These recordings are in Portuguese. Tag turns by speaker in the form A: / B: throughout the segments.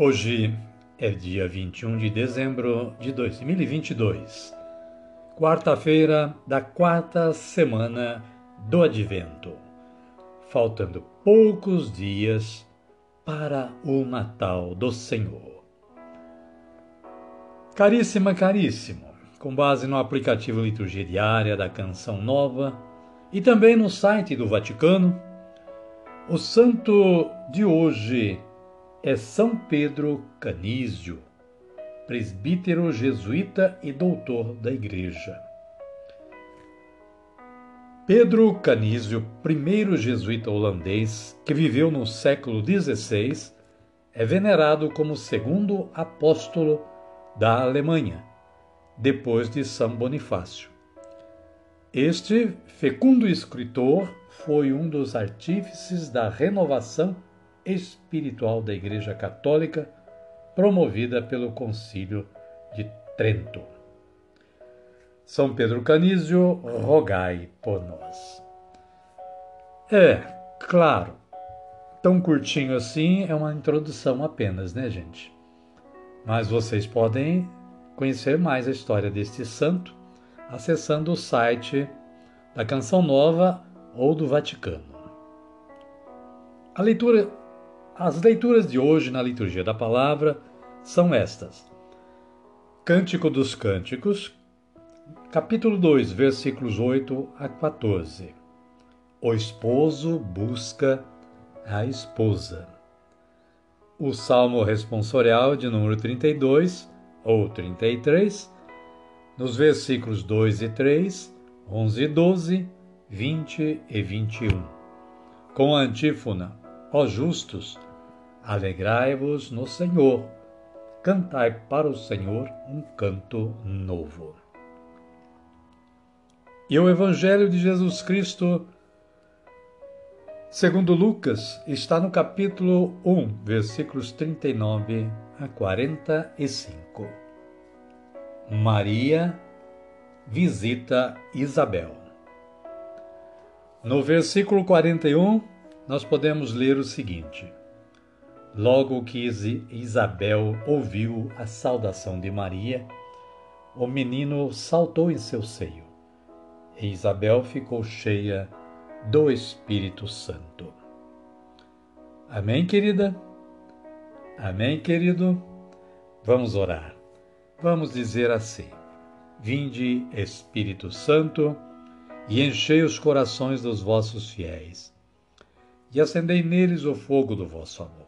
A: Hoje é dia 21 de dezembro de 2022, quarta-feira da quarta semana do Advento, faltando poucos dias para o Natal do Senhor. Caríssima, caríssimo, com base no aplicativo Liturgia Diária da Canção Nova e também no site do Vaticano, o santo de hoje é São Pedro Canísio, presbítero jesuíta e doutor da Igreja. Pedro Canísio, primeiro jesuíta holandês que viveu no século XVI, é venerado como segundo apóstolo da Alemanha, depois de São Bonifácio. Este fecundo escritor foi um dos artífices da renovação espiritual da Igreja Católica, promovida pelo Concílio de Trento. São Pedro Canísio, rogai por nós. É, claro, tão curtinho assim é uma introdução apenas, né, gente? Mas vocês podem conhecer mais a história deste santo acessando o site da Canção Nova ou do Vaticano. A leitura as leituras de hoje na liturgia da palavra são estas: Cântico dos Cânticos, capítulo 2, versículos 8 a 14. O esposo busca a esposa. O salmo responsorial de número 32 ou 33, nos versículos 2 e 3, 11 e 12, 20 e 21. Com a antífona: Ó justos, Alegrai-vos no Senhor, cantai para o Senhor um canto novo. E o Evangelho de Jesus Cristo, segundo Lucas, está no capítulo 1, versículos 39 a 45. Maria visita Isabel. No versículo 41, nós podemos ler o seguinte: Logo que Isabel ouviu a saudação de Maria, o menino saltou em seu seio, e Isabel ficou cheia do Espírito Santo. Amém, querida? Amém, querido? Vamos orar. Vamos dizer assim: Vinde, Espírito Santo, e enchei os corações dos vossos fiéis, e acendei neles o fogo do vosso amor.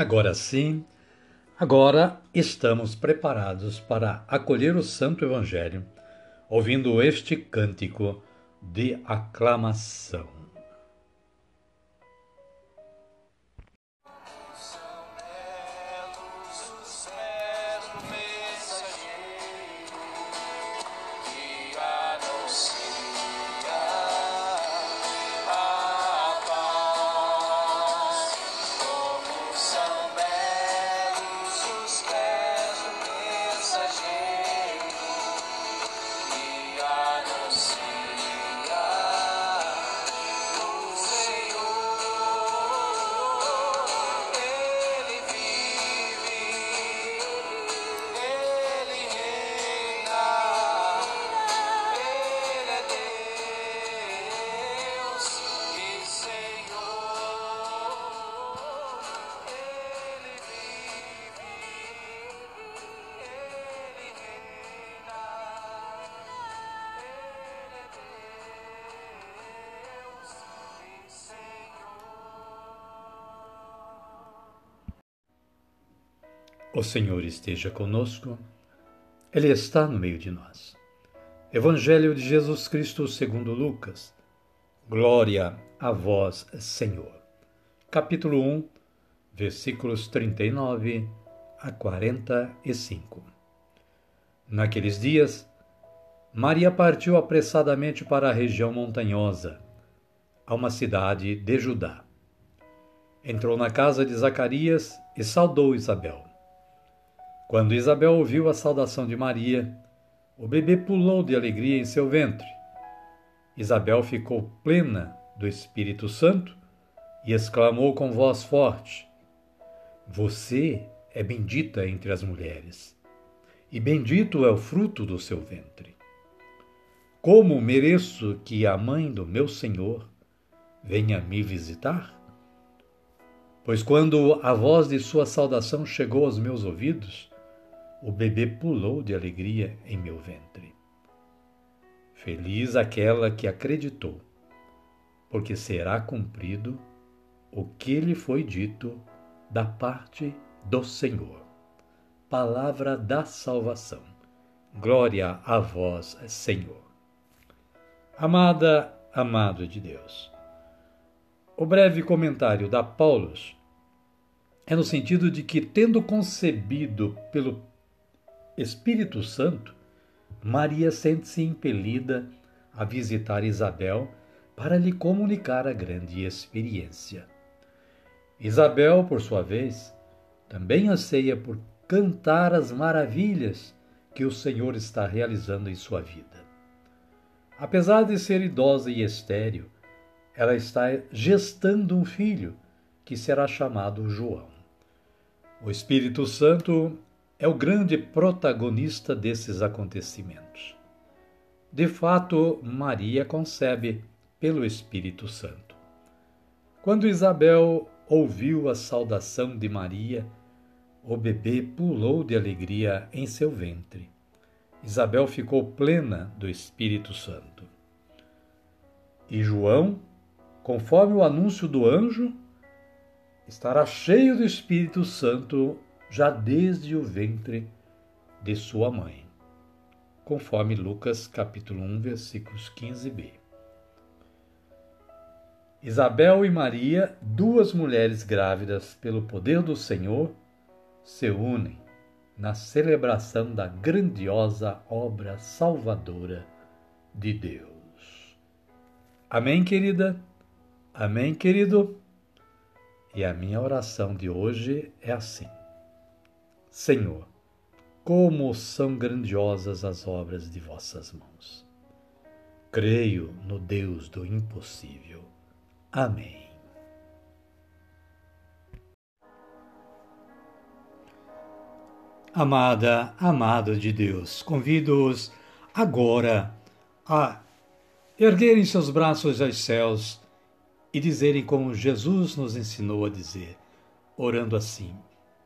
A: Agora sim, agora estamos preparados para acolher o Santo Evangelho, ouvindo este cântico de aclamação. O Senhor esteja conosco, Ele está no meio de nós. Evangelho de Jesus Cristo segundo Lucas. Glória a vós, Senhor. Capítulo 1, versículos 39 a 45. Naqueles dias, Maria partiu apressadamente para a região montanhosa, a uma cidade de Judá. Entrou na casa de Zacarias e saudou Isabel. Quando Isabel ouviu a saudação de Maria, o bebê pulou de alegria em seu ventre. Isabel ficou plena do Espírito Santo e exclamou com voz forte: Você é bendita entre as mulheres, e bendito é o fruto do seu ventre. Como mereço que a mãe do meu Senhor venha me visitar? Pois quando a voz de sua saudação chegou aos meus ouvidos, o bebê pulou de alegria em meu ventre. Feliz aquela que acreditou, porque será cumprido o que lhe foi dito da parte do Senhor. Palavra da salvação. Glória a vós, Senhor. Amada, amado de Deus. O breve comentário da Paulus é no sentido de que, tendo concebido pelo Espírito Santo, Maria sente-se impelida a visitar Isabel para lhe comunicar a grande experiência. Isabel, por sua vez, também anseia por cantar as maravilhas que o Senhor está realizando em sua vida. Apesar de ser idosa e estéril, ela está gestando um filho que será chamado João. O Espírito Santo é o grande protagonista desses acontecimentos. De fato, Maria concebe pelo Espírito Santo. Quando Isabel ouviu a saudação de Maria, o bebê pulou de alegria em seu ventre. Isabel ficou plena do Espírito Santo. E João, conforme o anúncio do anjo, estará cheio do Espírito Santo já desde o ventre de sua mãe, conforme Lucas capítulo 1, versículos 15b. Isabel e Maria, duas mulheres grávidas pelo poder do Senhor, se unem na celebração da grandiosa obra salvadora de Deus. Amém, querida? Amém, querido? E a minha oração de hoje é assim. Senhor, como são grandiosas as obras de vossas mãos. Creio no Deus do impossível. Amém. Amada, amado de Deus, convido-os agora a erguerem seus braços aos céus e dizerem como Jesus nos ensinou a dizer, orando assim: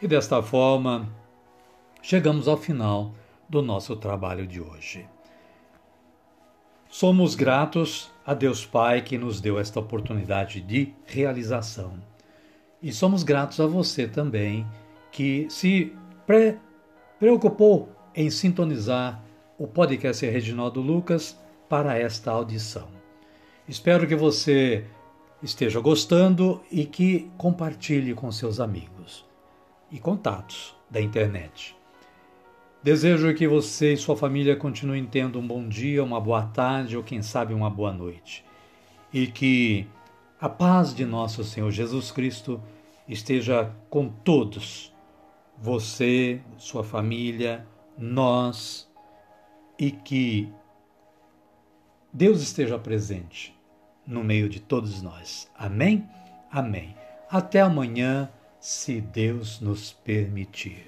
A: E desta forma, chegamos ao final do nosso trabalho de hoje. Somos gratos a Deus Pai que nos deu esta oportunidade de realização. E somos gratos a você também que se pre preocupou em sintonizar o podcast Reginaldo Lucas para esta audição. Espero que você esteja gostando e que compartilhe com seus amigos e contatos da internet. Desejo que você e sua família continuem tendo um bom dia, uma boa tarde ou quem sabe uma boa noite. E que a paz de nosso Senhor Jesus Cristo esteja com todos, você, sua família, nós, e que Deus esteja presente no meio de todos nós. Amém? Amém. Até amanhã se Deus nos permitir.